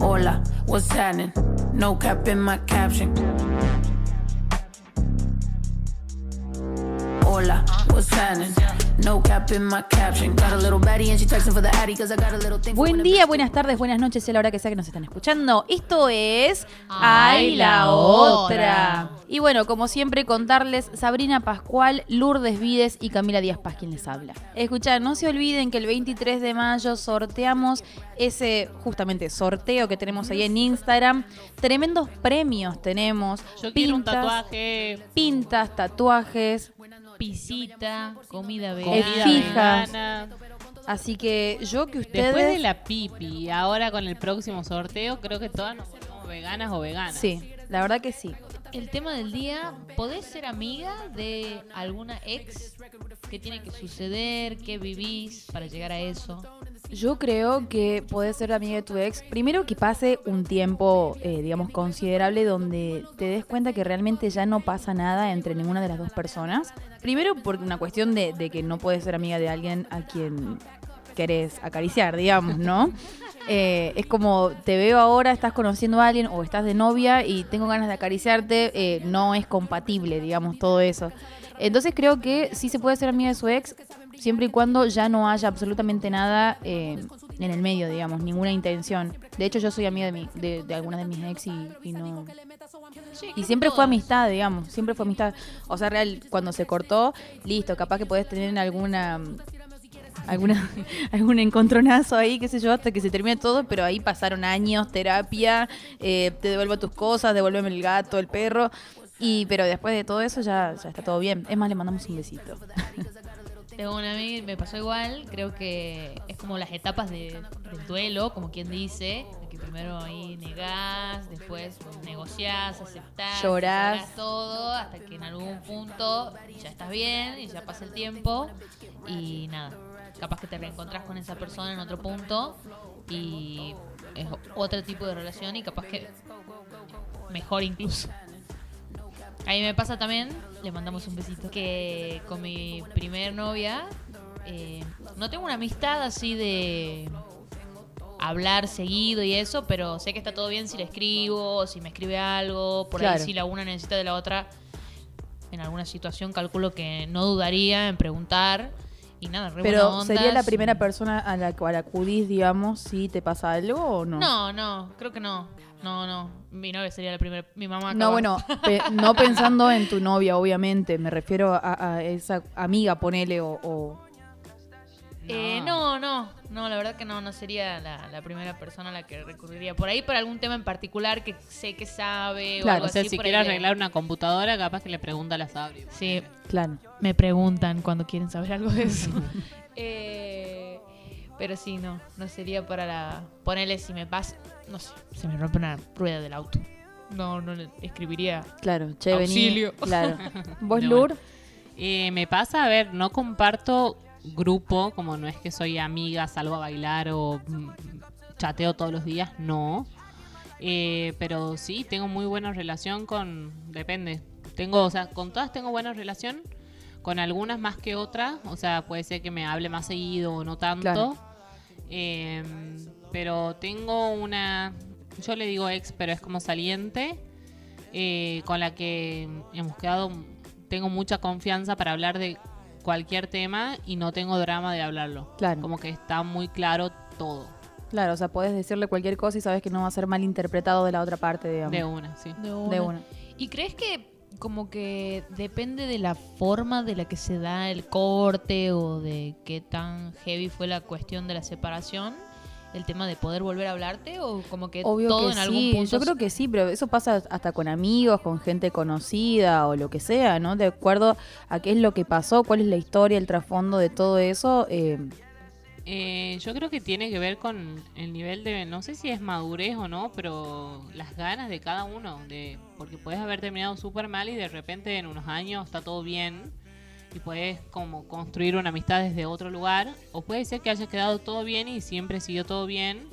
Hola, what's happening? No cap in my caption. Hola, what's happening? No cap in my caption. Got a little baddie and she texting for the addy cause I got a little thing. for Buen día, buenas tardes, buenas noches, a la hora que sea que nos estén escuchando. Esto es Ay, la otra. Y bueno, como siempre, contarles Sabrina Pascual, Lourdes Vides y Camila Díaz Paz quien les habla. Escuchar, no se olviden que el 23 de mayo sorteamos ese justamente sorteo que tenemos ahí en Instagram. Tremendos premios tenemos. Yo quiero un tatuaje, Pintas, tatuajes. Pisita, comida vegana. fija. vegana. Así que yo que ustedes... Después de la pipi, ahora con el próximo sorteo, creo que todas nos ponemos veganas o veganas. Sí, la verdad que sí. El tema del día, ¿podés ser amiga de alguna ex? ¿Qué tiene que suceder? ¿Qué vivís para llegar a eso? Yo creo que podés ser amiga de tu ex. Primero que pase un tiempo, eh, digamos, considerable donde te des cuenta que realmente ya no pasa nada entre ninguna de las dos personas. Primero por una cuestión de, de que no puedes ser amiga de alguien a quien querés acariciar, digamos, ¿no? Eh, es como, te veo ahora, estás conociendo a alguien o estás de novia y tengo ganas de acariciarte, eh, no es compatible, digamos, todo eso. Entonces creo que sí se puede ser amiga de su ex siempre y cuando ya no haya absolutamente nada eh, en el medio, digamos, ninguna intención. De hecho, yo soy amiga de, mi, de, de algunas de mis ex y, y no... Y siempre fue amistad, digamos, siempre fue amistad. O sea, real, cuando se cortó, listo, capaz que podés tener alguna alguna algún encontronazo ahí, qué sé yo, hasta que se termine todo, pero ahí pasaron años, terapia, eh, te devuelvo tus cosas, devuélveme el gato, el perro, y pero después de todo eso ya, ya está todo bien. Es más, le mandamos un besito. Tengo una amiga, me pasó igual, creo que es como las etapas de- del duelo, como quien dice, que primero ahí negás, después negociás, aceptás, Llorás. llorás todo, hasta que en algún punto ya estás bien y ya pasa el tiempo y nada, capaz que te reencontrás con esa persona en otro punto y es otro tipo de relación y capaz que mejor incluso. A mí me pasa también, le mandamos un besito, que con mi primer novia eh, no tengo una amistad así de hablar seguido y eso, pero sé que está todo bien si le escribo, si me escribe algo, por Claro. ahí si la una necesita de la otra en alguna situación, calculo que no dudaría en preguntar y nada, re buena Pero onda, ¿sería la primera persona a la cual acudís, digamos, si te pasa algo o no? No, no, creo que no. No, no. Mi novia sería la primera. Mi mamá. No, bueno, pe- no pensando en tu novia, obviamente. Me refiero a, a esa amiga, ponele, o, o- Eh, no, no, no, la verdad que no, no sería la, la primera persona a la que recurriría. Por ahí, por algún tema en particular que sé que sabe Claro, o algo O sea, así. si quiere le- arreglar una computadora, capaz que le pregunta a la Sabri. Sí, Claro. me preguntan cuando quieren saber algo de eso. Eh, pero sí, no, no sería para la... Ponerle si me pasa, no sé, se me rompe una rueda del auto. No, no le escribiría. Claro, che, vení. Auxilio. Claro. ¿Vos, No, Lur? Eh, me pasa, a ver, no comparto grupo, como no es que soy amiga, salgo a bailar o mm, chateo todos los días, no. Eh, pero sí, tengo muy buena relación con, depende. Tengo, o sea, con todas tengo buena relación, con algunas más que otras, o sea, puede ser que me hable más seguido o no tanto. Claro. Eh, pero tengo una, yo le digo ex, pero es como saliente, eh, con la que hemos quedado, tengo mucha confianza para hablar de cualquier tema y no tengo drama de hablarlo. Claro. Como que está muy claro todo, Claro, o sea, podés decirle cualquier cosa y sabes que no va a ser mal interpretado de la otra parte, digamos. de una, sí. De De una. ¿Y crees que como que depende de la forma de la que se da el corte o de qué tan heavy fue la cuestión de la separación? El tema de poder volver a hablarte o como que Obvio todo que en algún sí, punto yo creo que sí, pero eso pasa hasta con amigos, con gente conocida o lo que sea, ¿no? De acuerdo a qué es lo que pasó, cuál es la historia, el trasfondo de todo eso. eh, Eh, yo creo que tiene que ver con el nivel de, no sé si es madurez o no, pero las ganas de cada uno, de porque puedes haber terminado súper mal y de repente en unos años está todo bien y puedes como construir una amistad desde otro lugar, o puede ser que haya quedado todo bien y siempre siguió todo bien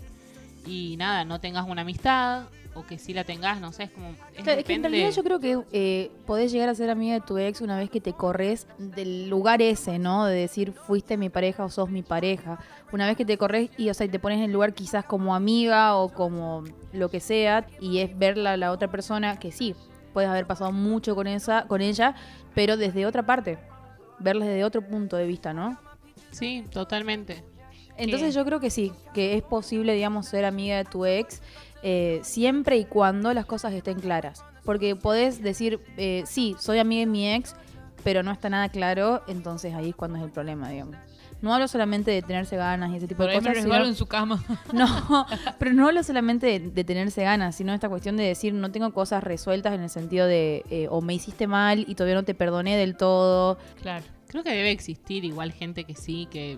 y nada, no tengas una amistad o que sí la tengas, no sé, es como... es Claro, es que en realidad yo creo que eh, podés llegar a ser amiga de tu ex una vez que te corres del lugar ese, ¿no? De decir fuiste mi pareja o sos mi pareja. Una vez que te corres y, o sea, y te pones en el lugar quizás como amiga o como lo que sea y es verla a la otra persona que sí, puedes haber pasado mucho con esa, con ella, pero desde otra parte, verla desde otro punto de vista, ¿no? Sí, totalmente. Entonces yo creo que sí, que es posible, digamos, ser amiga de tu ex eh, siempre y cuando las cosas estén claras. Porque podés decir, eh, sí, soy amiga de mi ex, pero no está nada claro, entonces ahí es cuando es el problema, digamos. No hablo solamente de tenerse ganas y ese tipo Por de ahí cosas. sino- en su cama. no, pero no hablo solamente de, de tenerse ganas, sino esta cuestión de decir no tengo cosas resueltas en el sentido de eh, o me hiciste mal y todavía no te perdoné del todo. claro. Creo que debe existir igual gente que sí, que,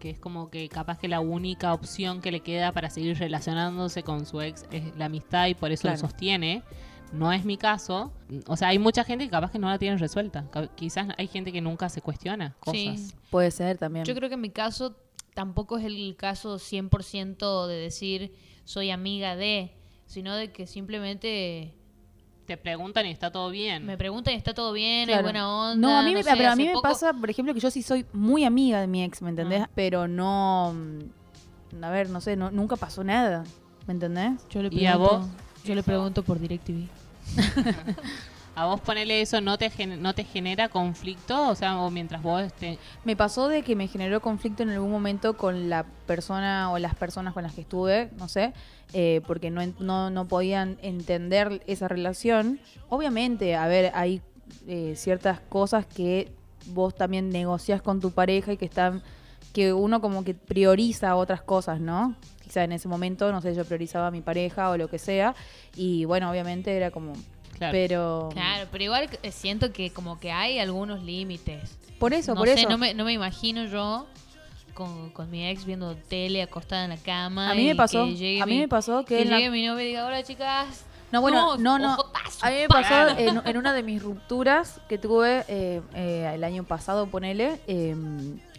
que es como que capaz que la única opción que le queda para seguir relacionándose con su ex es la amistad y por eso Claro. lo sostiene. No es mi caso. O sea, hay mucha gente que capaz que no la tiene resuelta. Quizás hay gente que nunca se cuestiona cosas. Sí. Puede ser también. Yo creo que en mi caso tampoco es el caso 100% de decir soy amiga de, sino de que simplemente Te preguntan y está todo bien. me preguntan y está todo bien, Claro. hay buena onda. No, a mí, me, sé, pero a mí me pasa, por ejemplo, que yo sí soy muy amiga de mi ex, ¿me entendés? Ah. Pero no. mm, A ver, no sé, no, nunca pasó nada. ¿Me entendés? Yo le ¿Y a pregunto, vos? Yo le pregunto por DirecTV. ¿A vos ponerle eso no te, no te genera conflicto? O sea, o mientras vos estés... Me pasó de que me generó conflicto en algún momento con la persona o las personas con las que estuve, no sé, eh, porque no, no, no podían entender esa relación. Obviamente, a ver, hay eh, ciertas cosas que vos también negocias con tu pareja y que están que uno como que prioriza otras cosas, ¿no? Quizá en ese momento, no sé, yo priorizaba a mi pareja o lo que sea y bueno, obviamente era como Claro. pero Claro, pero igual eh, siento que como que hay algunos límites. por eso, no por sé, eso. No, me, no me imagino yo con, con mi ex viendo tele acostada en la cama. A mí me pasó, que a mí mi- me pasó que que la- llegue mi novia y diga, hola chicas. No, bueno, no, no. ojotazo, A mí me pa". pasó en, en una de mis rupturas que tuve eh, eh, el año pasado, ponele. eh,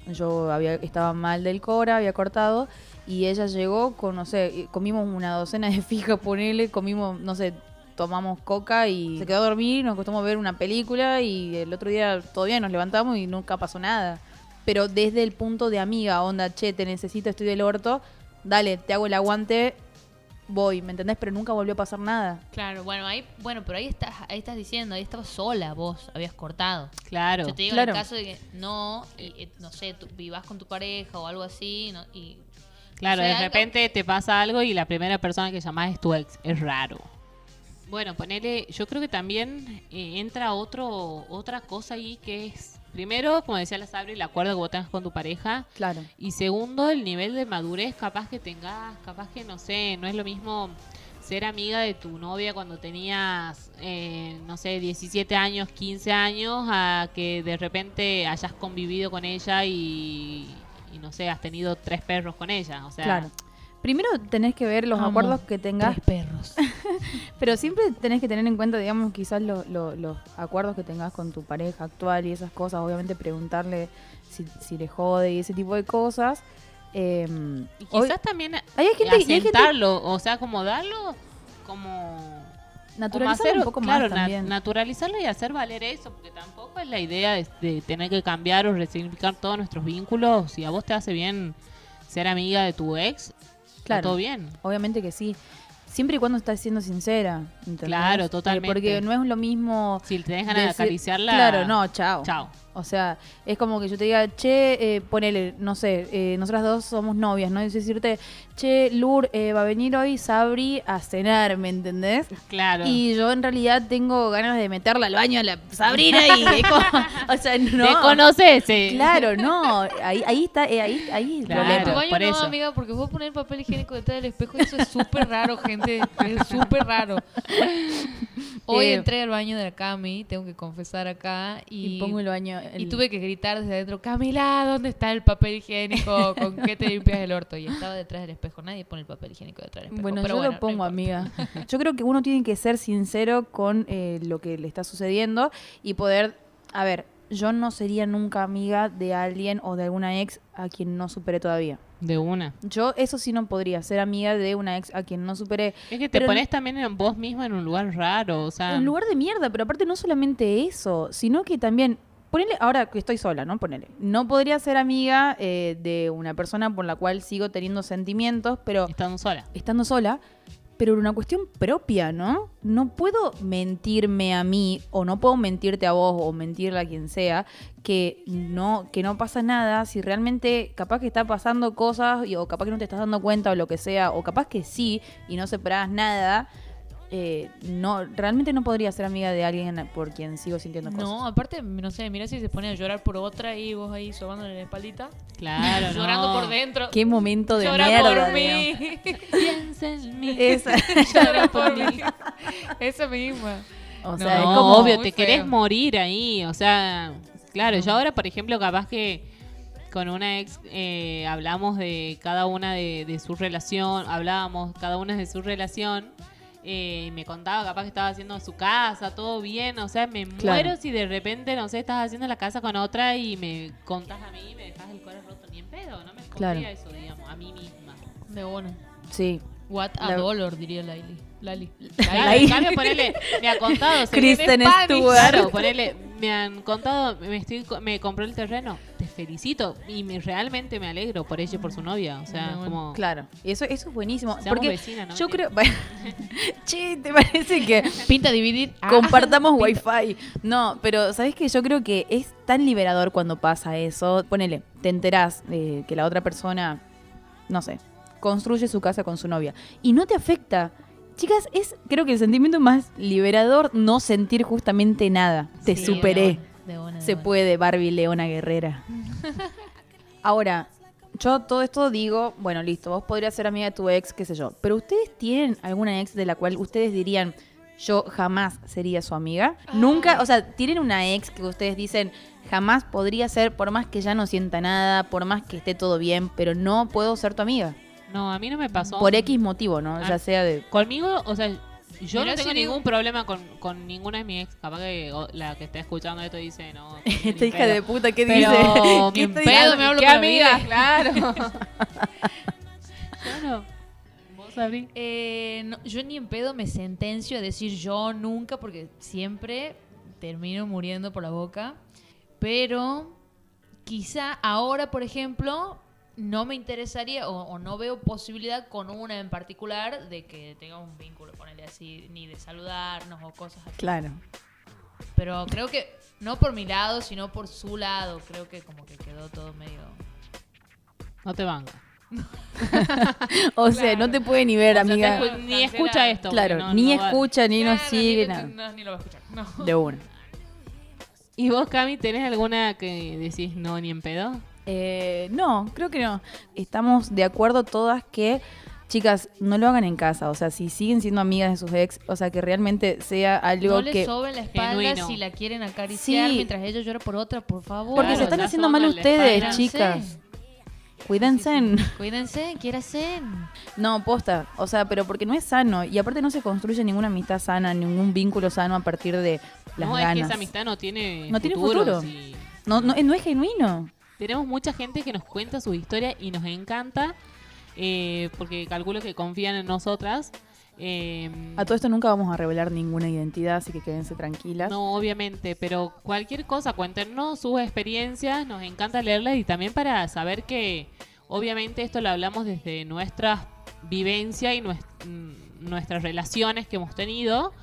yo había estaba mal del cora, había cortado. Y ella llegó con, no sé, comimos una docena de fijas, ponele, comimos, no sé, tomamos coca y se quedó a dormir, nos acostamos a ver una película y el otro día todavía nos levantamos y nunca pasó nada. Pero desde el punto de amiga, onda, che, te necesito, estoy del orto, dale, te hago el aguante, voy, ¿me entendés? Pero nunca volvió a pasar nada. Claro, bueno, ahí, bueno, pero ahí estás, ahí estás diciendo, ahí estabas sola vos, habías cortado. Claro. Yo te digo Claro. en el caso de que no, y, eh, no sé, tú vivas con tu pareja o algo así, no, y Claro, de algo- repente te pasa algo y la primera persona que llamás es tu ex. Es raro. Bueno, ponele, yo creo que también eh, entra otro, otra cosa ahí que es, primero, como decía la Sabri, el acuerdo que vos tengas con tu pareja. Claro. Y segundo, el nivel de madurez capaz que tengas, capaz que no sé, no es lo mismo ser amiga de tu novia cuando tenías, eh, no sé, 17 años, 15 años, a que de repente hayas convivido con ella y, y no sé, has tenido tres perros con ella. O sea, Claro. Primero tenés que ver los Amo acuerdos que tengas, tres perros. pero siempre tenés que tener en cuenta, digamos, quizás lo- lo- los acuerdos que tengas con tu pareja actual y esas cosas. Obviamente preguntarle si, si le jode y ese tipo de cosas. Eh, y hoy- quizás también hay gente- y hay gente- asentarlo, o sea, como darlo, como... como naturalizar hacer- un poco claro, más na- también. naturalizarlo y hacer valer eso, porque tampoco es la idea de, de tener que cambiar o resignificar todos nuestros vínculos. Si a vos te hace bien ser amiga de tu ex, Claro. todo bien. Obviamente que sí. Siempre y cuando estás siendo sincera. ¿entendés? Claro, Eh, totalmente. porque no es lo mismo. Si tenés ganas de acariciarla, Claro, no, chao. chao. O sea, es como que yo te diga, che, eh, ponele, no sé, eh, nosotras dos somos novias, ¿no? Y decirte, che, Lur, eh, va a venir hoy Sabri a cenar, ¿me entendés? Claro. Y yo en realidad tengo ganas de meterla al baño a la Sabrina y o sea, no. ¿Te conoces? eh. Claro, no, ahí, ahí está, eh, ahí, ahí el Claro. En tu problema. baño por no, eso. amiga, porque vos poner papel higiénico detrás del espejo y eso es súper raro, gente. Es súper raro. Hoy Eh, entré al baño de la Cami, tengo que confesar acá, y, Y pongo el baño. El- y tuve que gritar desde adentro, Camila, ¿dónde está el papel higiénico? ¿Con qué te limpias el orto? Y estaba detrás del espejo. Nadie pone el papel higiénico detrás del espejo. Bueno, pero yo bueno, lo pongo, no amiga. Yo creo que uno tiene que ser sincero con eh, lo que le está sucediendo y poder, a ver, yo no sería nunca amiga de alguien o de alguna ex a quien no superé todavía. De una. Yo eso sí no podría ser amiga de una ex a quien no superé. Es que te Pero pones también en vos misma en un lugar raro, o sea... Un lugar de mierda, pero aparte no solamente eso, sino que también, ponele, ahora que estoy sola, ¿no? Ponele. No podría ser amiga eh, de una persona por la cual sigo teniendo sentimientos, pero Estando sola. estando sola, pero una cuestión propia, ¿no? No puedo mentirme a mí, o no puedo mentirte a vos, o mentirle a quien sea, que no, que no pasa nada, si realmente capaz que está pasando cosas, y- o capaz que no te estás dando cuenta, o lo que sea, o capaz que sí, y no separás nada. Eh, no, realmente no podría ser amiga de alguien por quien sigo sintiendo cosas. No, aparte, no sé, mira si se pone a llorar por otra y vos ahí sobándole la espaldita. Claro, no. Llorando por dentro. Qué momento de Llora mierda. por mí. Piensa en mí. Esa. Llora por mí. Esa misma. O No, sea, es como obvio, te querés feo. morir ahí, o sea, claro, yo ahora, por ejemplo, capaz que con una ex eh, hablamos de cada una de, de su relación, hablábamos cada una de su relación, eh, y me contaba capaz que estaba haciendo en su casa, todo bien, o sea, me Claro. muero si de repente, no sé, estás haciendo la casa con otra y me contás a mí y me dejas el corazón roto, ni en pedo, no me Claro. contaría eso, digamos, a mí misma. De una. Sí. What a La- dolor, diría Laili. Lali. En cambio, ponele, me ha contado, Kristen. Claro, ponele, me han contado, me, estoy, me compró el terreno, te felicito y me, realmente me alegro por ella y por su novia, o sea, Bueno, como Claro, y eso, eso es buenísimo. porque vecinas, ¿no? yo creo. che, ¿te parece que Pinta dividir. Ah. compartamos wifi? No, pero ¿sabes que Yo creo que es tan liberador cuando pasa eso. Ponele, te enterás de que la otra persona, no sé, construye su casa con su novia y no te afecta. Chicas, es creo que el sentimiento más liberador no sentir justamente nada. Te Sí, superé. De una, de Se una. puede, Barbie Leona Guerrera. Ahora, yo todo esto digo, bueno, listo, vos podrías ser amiga de tu ex, qué sé yo. Pero ustedes tienen alguna ex de la cual ustedes dirían, yo jamás sería su amiga. Nunca, o sea, tienen una ex que ustedes dicen, jamás podría ser, por más que ya no sienta nada, por más que esté todo bien, pero no puedo ser tu amiga. No, a mí no me pasó. Por X motivo, ¿no? Ah. Ya sea de... Conmigo, o sea, yo no tengo digo- ningún problema con, con ninguna de mis ex. Capaz que o- la que está escuchando esto dice, no. Esta hija pedo. de puta, ¿qué Pero dice? ¿Qué pedo diciendo? me hablo ¿Qué con amiga? claro. claro. Vos sabrí. Eh, no, yo ni en pedo me sentencio a decir yo nunca porque siempre termino muriendo por la boca. Pero quizá ahora, por ejemplo, no me interesaría o, o no veo posibilidad con una en particular de que tenga un vínculo, ponerle así, ni de saludarnos o cosas así. Claro. Pero creo que no por mi lado, sino por su lado. Creo que como que quedó todo medio... No te banco. O sea, no te puede ni ver, O sea, te amiga. escu- ni escucha esto. Claro, no- ni no va- escucha, ni nos sigue, ni, nada. no, ni lo va a escuchar. No. De una. ¿Y vos, Cami, tenés alguna que decís no ni en pedo? Eh, no, creo que no. Estamos de acuerdo todas que, chicas, no lo hagan en casa. O sea, si siguen siendo amigas de sus ex, o sea, que realmente sea algo No le que... soben la espalda Genuino. si la quieren acariciar Sí. mientras ella llora por otra, por favor. Porque Claro, se están ya haciendo mal la ustedes, espalda. chicas. Cuídense. Cuídense, quiéranse. No, posta. O sea, pero porque no es sano. Y aparte no se construye ninguna amistad sana, ningún vínculo sano a partir de las no, ganas. es que esa amistad no tiene No tiene futuro, futuro. sí. No, no, no es genuino. Tenemos mucha gente que nos cuenta su historia y nos encanta eh, porque calculo que confían en nosotras. Eh, A todo esto nunca vamos a revelar ninguna identidad, así que quédense tranquilas. No, obviamente, pero cualquier cosa, cuéntenos sus experiencias, nos encanta leerlas y también para saber que obviamente esto lo hablamos desde nuestra vivencia y mm, nuestras relaciones que hemos tenido.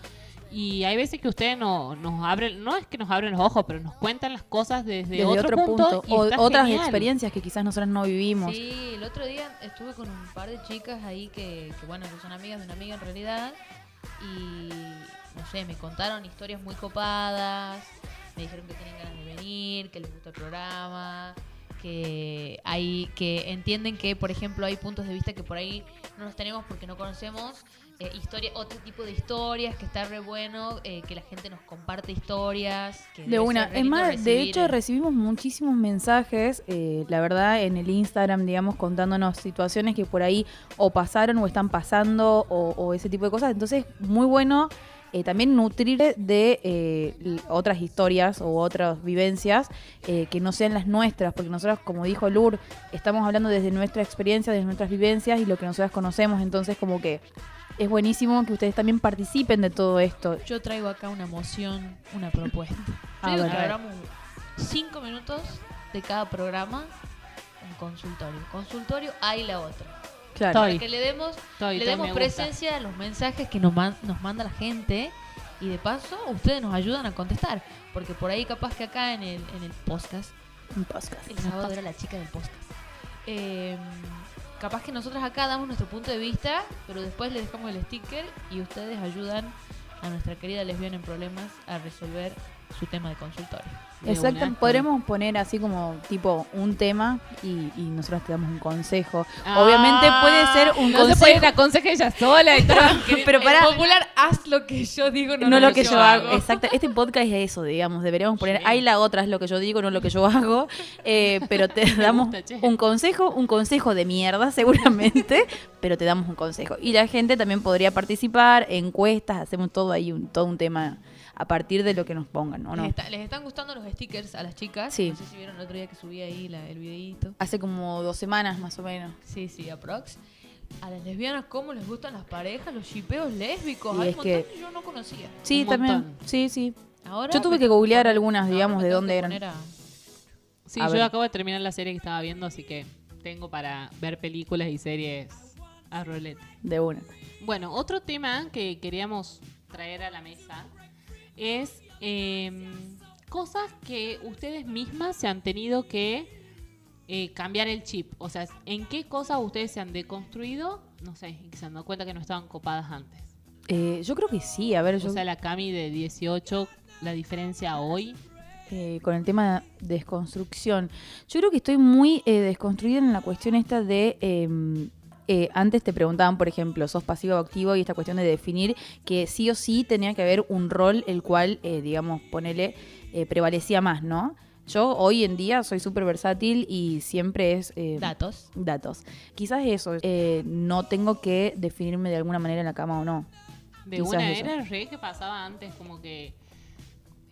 Y hay veces que ustedes no, nos abren, no es que nos abren los ojos, pero nos cuentan las cosas desde, Desde otro, punto, y O otras genial. experiencias que quizás nosotros no vivimos. Sí, el otro día estuve con un par de chicas ahí que, que, bueno, que son amigas de una amiga en realidad. Y, no sé, me contaron historias muy copadas. Me dijeron que tienen ganas de venir, que les gusta el programa. Que, hay, que entienden que, por ejemplo, hay puntos de vista que por ahí no los tenemos porque no conocemos. Eh, historia, otro tipo de historias que está re bueno, eh, que la gente nos comparte historias. Que De una. Es más, de hecho recibimos muchísimos mensajes, eh, la verdad, en el Instagram, digamos, contándonos situaciones que por ahí o pasaron o están pasando o, o ese tipo de cosas. Entonces, muy bueno eh, también nutrir de eh, otras historias o otras vivencias eh, que no sean las nuestras, porque nosotros, como dijo Lur, estamos hablando desde nuestra experiencia, desde nuestras vivencias y lo que nosotras conocemos, entonces como que es buenísimo que ustedes también participen de todo esto. Yo traigo acá una moción, una propuesta. Yo A digo ver. que hablamos cinco minutos de cada programa en consultorio. Consultorio hay la otra. Claro. Estoy. Para que le demos, Estoy, le demos presencia a los mensajes que nos, man- nos manda la gente y de paso ustedes nos ayudan a contestar. Porque por ahí capaz que acá en el, en el podcast Un podcast. el sábado era la chica del podcast. Eh, capaz que nosotros acá damos nuestro punto de vista, pero después le dejamos el sticker y ustedes ayudan a nuestra querida lesbiana en problemas a resolver su tema de consultorio. Exacto, podremos poner así como tipo un tema y, y nosotros te damos un consejo. Ah, Obviamente puede ser un no se consejo. puede la aconseja ella sola y todo. Pero para popular, haz lo que yo digo, no, lo que yo hago. Exacto. Este podcast es eso, digamos. Deberíamos poner, Sí. hay la otra, es lo que yo digo, no lo que yo hago. Eh, pero te damos gusta, un consejo, un consejo de mierda seguramente, pero te damos un consejo. Y la gente también podría participar, encuestas, hacemos todo ahí, un, todo un tema a partir de lo que nos pongan, ¿o no? Les, está- les están gustando los stickers a las chicas. Sí. No sé si vieron el otro día que subí ahí la- el videíto. Hace como dos semanas más o menos. Sí, sí, aprox. A las lesbianas, ¿cómo les gustan las parejas, los shipeos lésbicos? Y Hay un montón que yo no conocía. Sí, Un también. montón. Sí, sí. Ahora Yo tuve que googlear algunas, digamos, de dónde eran. a- Sí, A yo ver. acabo de terminar la serie que estaba viendo, así que tengo para ver películas y series a rolete. De una. Bueno, otro tema que queríamos traer a la mesa es eh, cosas que ustedes mismas se han tenido que eh, cambiar el chip. O sea, ¿en qué cosas ustedes se han deconstruido? No sé, y que se han dado cuenta que no estaban copadas antes. Eh, yo creo que sí, a ver, yo O sea, la Cami de 18, la diferencia hoy. eh, con el tema de desconstrucción. Yo creo que estoy muy eh, desconstruida en la cuestión esta de... eh, antes te preguntaban, por ejemplo, sos pasivo o activo y esta cuestión de definir que sí o sí tenía que haber un rol el cual, eh, digamos, ponele, eh, prevalecía más, ¿no? Yo hoy en día soy súper versátil y siempre es... Datos. datos. Quizás eso, no tengo que definirme de alguna manera en la cama o no. De Quizás una eso. era re que pasaba antes, como que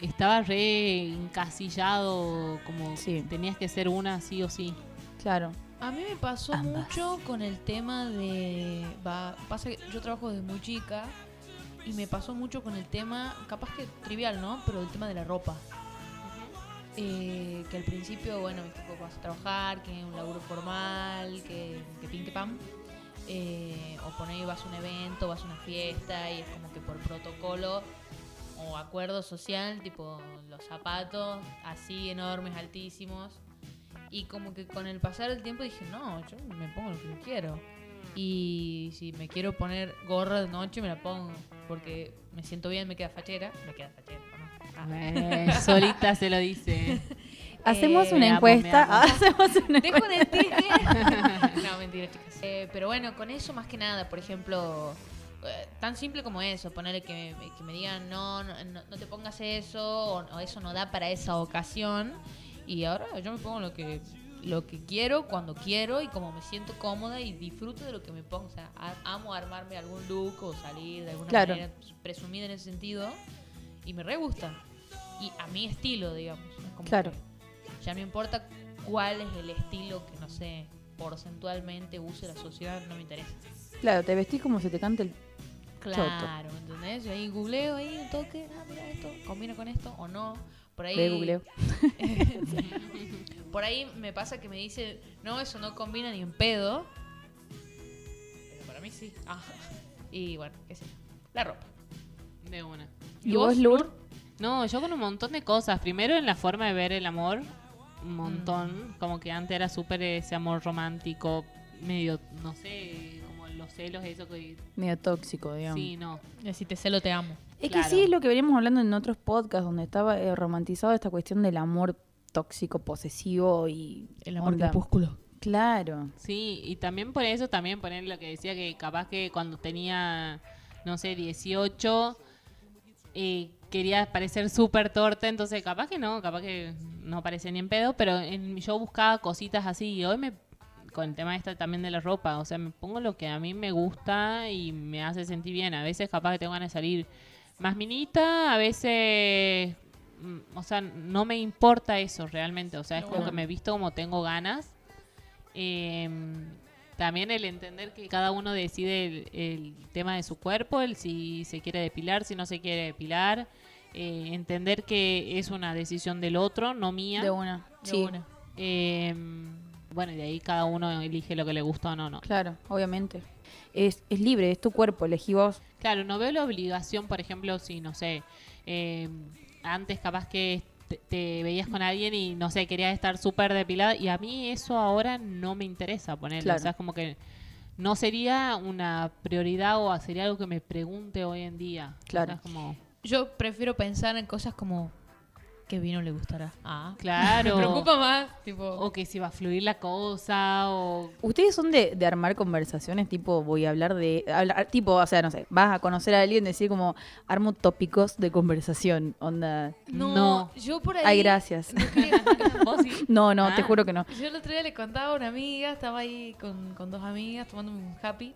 estaba re encasillado, como Sí. tenías que ser una sí o sí. Claro. A mí me pasó Ambas. mucho con el tema de. Va, pasa que yo trabajo desde muy chica y me pasó mucho con el tema, capaz que trivial, ¿no? Pero el tema de la ropa. Eh, que al principio, bueno, tipo, vas a trabajar, que un laburo formal, que, que pin que pam. Eh, o ahí vas a un evento, vas a una fiesta y es como que por protocolo o acuerdo social, tipo los zapatos así enormes, altísimos. Y como que con el pasar del tiempo dije, no, yo me pongo lo que quiero. Y si me quiero poner gorra de noche, me la pongo. Porque me siento bien, me queda fachera. Me queda fachera, ¿o ¿no? Ah. Eh, solita se lo dice. Hacemos Eh, una amo, encuesta. Hacemos una Dejo de decir que- no, mentira, chicas. Eh, pero bueno, con eso más que nada, por ejemplo, eh, tan simple como eso, ponerle que, que me digan, no, no, no- no te pongas eso, o, o eso no da para esa ocasión. Y ahora yo me pongo lo que lo que quiero, cuando quiero y como me siento cómoda y disfruto de lo que me pongo. O sea, a- amo armarme algún look o salir de alguna Claro. manera presumida en ese sentido. Y me re gusta. Y a mi estilo, digamos. Como Claro. ya no importa cuál es el estilo que, no sé, porcentualmente use la sociedad, no me interesa. Claro, te vestís como se te canta el. Claro, ¿entendés? Yo ahí googleo ahí un toque, ah, mira esto, combina con esto o no. Por ahí, por ahí me pasa que me dice, no, eso no combina ni en pedo. Pero para mí sí. Ah. Y bueno, qué sé yo. La ropa. De una. ¿Y vos, Lur? No, yo con un montón de cosas. Primero en la forma de ver el amor, un montón. Como que antes era súper ese amor romántico, medio, no sé, celos, eso que... Medio tóxico, digamos. Sí, no. Si te celo, te amo. Es Claro. que sí es lo que veníamos hablando en otros podcasts, donde estaba eh, romantizado esta cuestión del amor tóxico, posesivo y. El amor crepúsculo. Claro. Sí, y también por eso, también poner lo que decía que capaz que cuando tenía, no sé, 18, eh, quería parecer súper torta, entonces capaz que no, capaz que no parecía ni en pedo, pero en- yo buscaba cositas así y hoy me, con el tema este también de la ropa, o sea, me pongo lo que a mí me gusta y me hace sentir bien. A veces capaz que tengo ganas de salir más minita, a veces, mm, o sea, no me importa eso realmente, o sea, es como que me visto como tengo ganas. Em, también el entender que cada uno decide el, el tema de su cuerpo, el si se quiere depilar, si no se quiere depilar, eh, entender que es una decisión del otro, no mía. De una. De Sí, una. Em, bueno, y de ahí cada uno elige lo que le gusta o no, no. claro, obviamente. Es, es libre, es tu cuerpo, elegí vos. Claro, no veo la obligación, por ejemplo, si, no sé, eh, antes capaz que te, te veías con alguien y, no sé, querías estar súper depilada y a mí eso ahora no me interesa ponerlo. Claro. O sea, es como que no sería una prioridad o sería algo que me pregunte hoy en día. O sea, Claro. es como, Yo prefiero pensar en cosas como que vino le gustará. Ah, claro. Me preocupa más, tipo. O que si va a fluir la cosa o... ¿Ustedes son de, de armar conversaciones tipo, voy a hablar de, hablar, tipo, o sea, no sé, vas a conocer a alguien, decir como, armo tópicos de conversación, onda, no, no. yo por ahí. ay, gracias. ¿Vos sí? No, no, te Ah. juro que no. Yo el otro día le contaba a una amiga, estaba ahí con, con dos amigas tomando un happy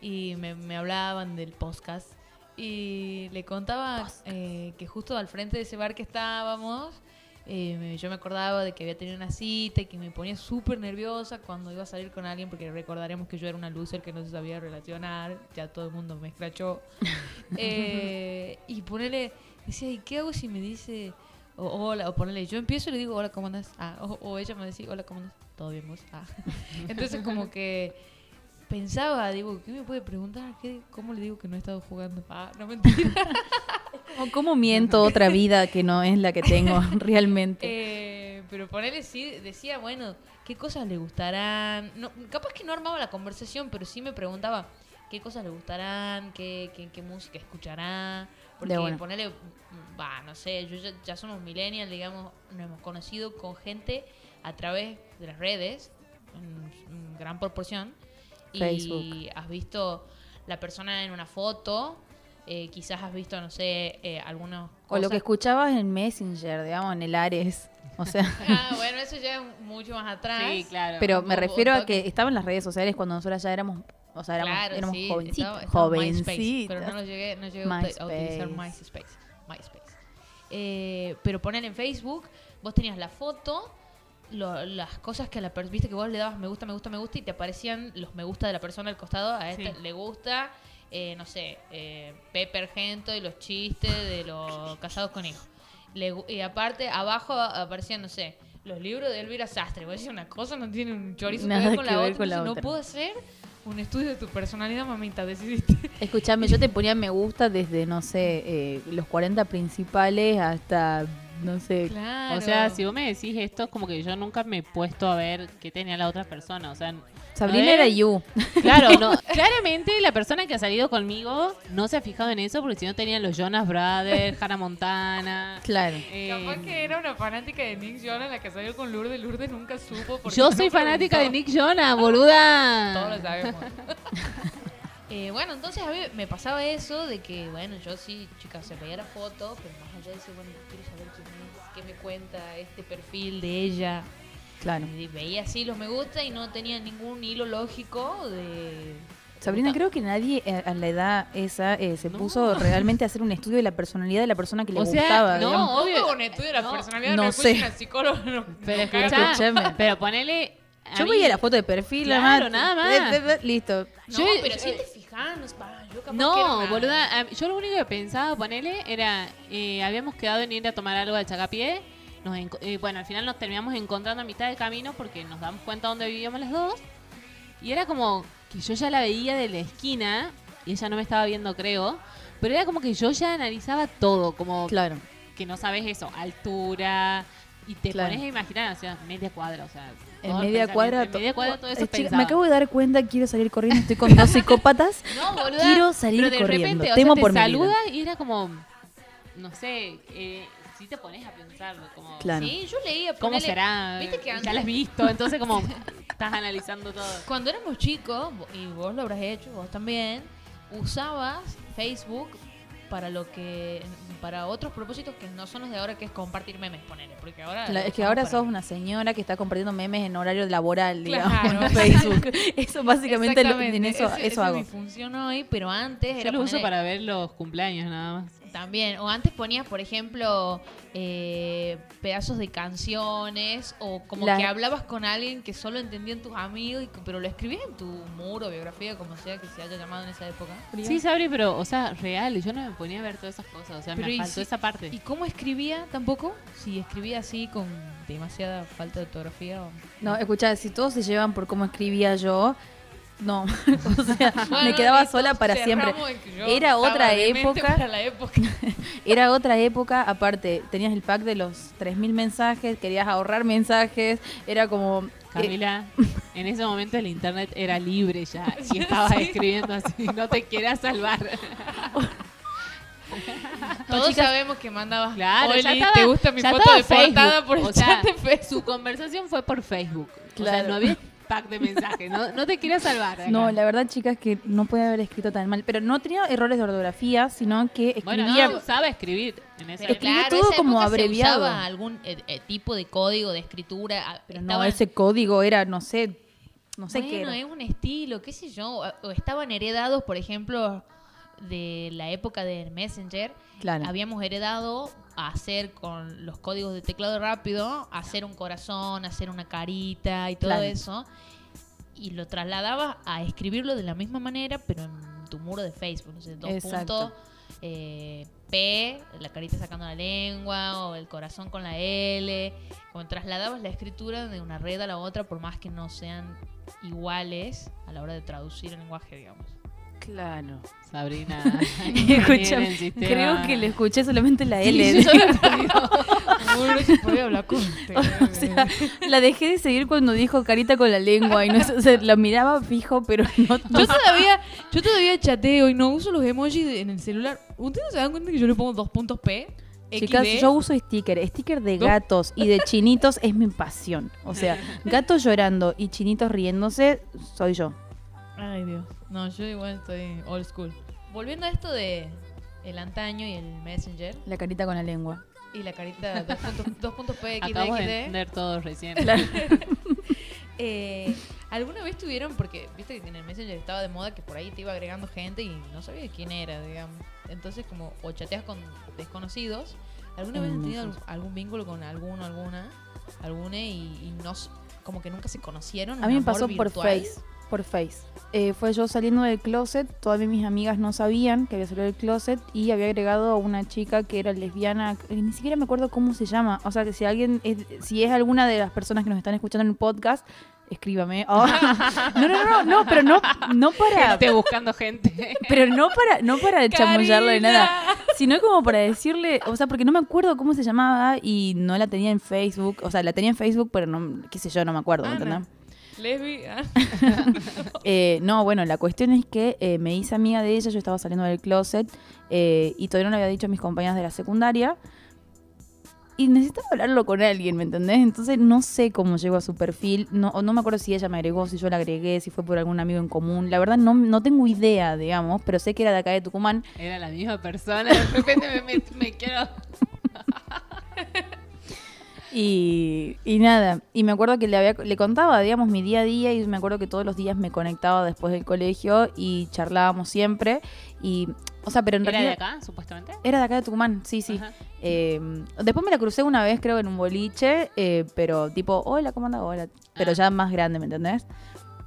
y me, me hablaban del podcast. Y le contaba eh, que justo al frente de ese bar que estábamos, eh, yo me acordaba de que había tenido una cita y que me ponía súper nerviosa cuando iba a salir con alguien, porque recordaremos que yo era una loser que no se sabía relacionar, ya todo el mundo me escrachó. Eh, y ponerle, decía, ¿y qué hago si me dice, o, hola, o ponerle, yo empiezo y le digo, hola, ¿cómo andas? Ah, o, o ella me decía, hola, ¿cómo andas? ¿Todo bien vos? Ah. Entonces como que pensaba, digo, ¿qué me puede preguntar? ¿Qué, ¿Cómo le digo que no he estado jugando? Ah, no mentira. Como, ¿Cómo miento otra vida que no es la que tengo realmente? Eh, pero ponerle sí, decía, bueno, ¿qué cosas le gustarán? No, capaz que no armaba la conversación, pero sí me preguntaba qué cosas le gustarán, qué, qué, qué música escuchará. Porque ponerle, va, no sé, yo ya, ya somos millennials, digamos, nos hemos conocido con gente a través de las redes, en, en gran proporción. Y Facebook. has visto la persona en una foto, eh, quizás has visto, no sé, eh, algunos... O lo que escuchabas en Messenger, digamos, en el Ares. O sea, Ah, bueno, eso ya es mucho más atrás. Sí, claro. pero me refiero a toque. que estaban las redes sociales cuando nosotras ya éramos, o sea, éramos, Claro, éramos sí, jovencitas. estaba- estaba MySpace, jovencitas. pero no lo llegué, no llegué a ut- a utilizar MySpace. MySpace. MySpace. Eh, pero poner en Facebook, vos tenías la foto, lo- las cosas que a la persona, viste que vos le dabas me gusta, me gusta, me gusta y te aparecían los me gusta de la persona al costado, a este Sí. le gusta, eh, no sé, eh, Pepper Gento y los chistes de los casados con hijos. Le y aparte, abajo aparecían, no sé, los libros de Elvira Sastre. Vos decís una cosa, no tiene un chorizo que Nada ver con que la ver otra. con la otra. No puedo hacer un estudio de tu personalidad, mamita, decidiste. Escuchame, yo te ponía me gusta desde, no sé, eh, los 40 principales hasta, no sé, Claro. O sea, si vos me decís esto, es como que yo nunca me he puesto a ver qué tenía la otra persona. O sea, Sabrina era you. claro, no. Claramente la persona que ha salido conmigo no se ha fijado en eso porque si no tenían los Jonas Brothers, Hannah Montana. Claro. eh, Capaz que era una fanática de Nick Jonas la que salió con Lourdes. Lourdes nunca supo. porque yo no soy fanática de. Nick Jonas, boluda. Todos lo sabemos. Eh, bueno, entonces a mí me pasaba eso de que, bueno, yo sí, chicas, se veía la foto, pero más allá de eso, bueno, quiero saber quién es, qué me cuenta este perfil de ella. Claro. Y veía así los me gusta y no tenía ningún hilo lógico de... Sabrina, creo que nadie eh, a la edad esa eh, se No. puso realmente a hacer un estudio de la personalidad de la persona que le O sea, gustaba. no, digamos. obvio. Con estudio de la No, personalidad, no no, sé. no, Pero escuchá, pero ponele. Yo mí- veía la foto de perfil, Claro, nada más. Eh, eh, Listo. No, Yo- pero yo- si te no, es- bah, yo capaz que era No, una- boluda, yo lo único que pensaba, ponele, era, eh, habíamos quedado en ir a tomar algo al Chacapié, nos enco- eh, bueno, al final nos terminamos encontrando a mitad del camino porque nos damos cuenta dónde vivíamos las dos, y era como que yo ya la veía de la esquina, y ella no me estaba viendo, creo, pero era como que yo ya analizaba todo, como Claro. que no sabes eso, altura, y te Claro. pones a imaginar, o sea, media cuadra, o sea... En media cuadra. En media cuadra todo eso chica, pensaba. me acabo de dar cuenta, quiero salir corriendo, estoy con dos psicópatas. No, boluda. Quiero salir pero de corriendo. repente, o Temo sea, por te saluda y era como, no sé, eh, si te pones a pensarlo, como, Claro. Sí, yo leía. ¿cómo ponele- será? Viste que ya antes- la has visto, entonces como estás analizando todo. Cuando éramos chicos, y vos lo habrás hecho, vos también, usabas Facebook para lo que para otros propósitos que no son los de ahora que es compartir memes ponele porque ahora es que ahora para- sos una señora que está compartiendo memes en horario laboral, digamos, Claro. en Facebook. Eso básicamente lo- en eso, hago. es mi función hoy pero antes Yo era lo uso ponerle- para ver los cumpleaños nada más. También, o antes ponías, por ejemplo, eh, pedazos de canciones, o como La- que hablabas con alguien que solo entendían tus amigos, y- pero lo escribías en tu muro, biografía, como sea que se haya llamado en esa época. Sí, Sabri, pero, o sea, real, y yo no me ponía a ver todas esas cosas, o sea, Pero me y faltó si- esa parte. ¿Y cómo escribía tampoco? Si escribía así con demasiada falta de ortografía. O... No, escucha, si todos se llevan por cómo escribía yo, no. o sea, me quedaba sola para siempre. Era otra época. para la época. Era otra época, aparte, tenías el pack de los 3.000 mensajes, querías ahorrar mensajes, era como... eh, Camila, en ese momento el internet era libre ya y estabas escribiendo así, no te quieras salvar. Todos chicas, sabemos que mandabas. Claro, ya "Oli, estaba- ¿Te gusta mi ya foto de portada Facebook, por el o sea, chat de Facebook? Su conversación fue por Facebook. O sea, Claro. no había pack de mensajes, no, no te quieras salvar. acá. No, la verdad, chicas, que no puede haber escrito tan mal. Pero no tenía errores de ortografía, sino que escribía... Bueno, no, sabe escribir en Escribía claro, todo esa como época abreviado. Se usaba algún eh, eh, tipo de código de escritura. ah, Pero no, ese código era, no sé, no sé qué bueno, era. es un estilo, qué sé yo. O estaban heredados, por ejemplo, de la época del Messenger. Claro. Habíamos heredado a hacer con los códigos de teclado rápido, hacer un corazón, hacer una carita y todo Claro. eso. Y lo trasladabas a escribirlo de la misma manera, pero en tu muro de Facebook. No sé, dos Exacto. puntos, eh, P, la carita sacando la lengua, o el corazón con la L. Como trasladabas la escritura de una red a la otra, por más que no sean iguales a la hora de traducir el lenguaje, digamos. Claro. Sabrina. Sistema. creo que le escuché solamente la Sí, L. yo no hablar con O sea, la dejé de seguir cuando dijo carita con la lengua y no sé, o sea, la miraba fijo, pero no, no Yo todavía, yo todavía chateo y no uso los emojis de- en el celular. ¿Ustedes se dan cuenta que yo le pongo dos puntos P? Chicas, XD? yo uso sticker. Sticker de gatos y de chinitos es mi pasión. O sea, gatos llorando y chinitos riéndose, soy yo. Ay, Dios. No, yo igual estoy old school. Volviendo a esto de el antaño y el messenger La carita con la lengua. y la carita dos puntos, dos puntos P, XD, Acabamos de entender todo recién. Eh, ¿Alguna vez tuvieron, porque viste que en el Messenger estaba de moda que por ahí te iba agregando gente y no sabía quién era, digamos? Entonces, como, o chateas con desconocidos, ¿alguna vez han tenido algún, algún vínculo con alguno, alguna, alguna y, y no, como que nunca se conocieron? A mí me pasó por virtual? Face. Por Face. Eh, fue yo saliendo del closet, todas mis amigas no sabían que había salido del closet y había agregado a una chica que era lesbiana, eh, ni siquiera me acuerdo cómo se llama. O sea, que si alguien, es, si es alguna de las personas que nos están escuchando en el podcast, escríbame. Oh. No, no, no, no, pero no, no para... Gente buscando gente. Pero no para, no para chamullarlo de nada, sino como para decirle, o sea, porque no me acuerdo cómo se llamaba y no la tenía en Facebook, o sea, la tenía en Facebook, pero no, qué sé yo, no me acuerdo, ¿me Ana. entendés? Lesbi, ah. Eh, no, bueno, la cuestión es que eh, me hice amiga de ella, yo estaba saliendo del closet eh, y todavía no le había dicho a mis compañeras de la secundaria. Y necesitaba hablarlo con alguien, ¿me entendés? Entonces no sé cómo llegó a su perfil, no, no me acuerdo si ella me agregó, si yo la agregué, si fue por algún amigo en común. La verdad no, no tengo idea, digamos, pero sé que era de acá de Tucumán. Era la misma persona. De repente me, me- me quiero. Y, y nada, y me acuerdo que le, había, le contaba, digamos, mi día a día y me acuerdo que todos los días me conectaba después del colegio y charlábamos siempre. Y, o sea, pero en ¿Era de realidad... acá, supuestamente? Era de acá de Tucumán, sí, sí. Eh, después me la crucé una vez, creo, en un boliche, eh, pero tipo, hola, ¿cómo andás? Hola. Pero Ah. ya más grande, ¿me entendés?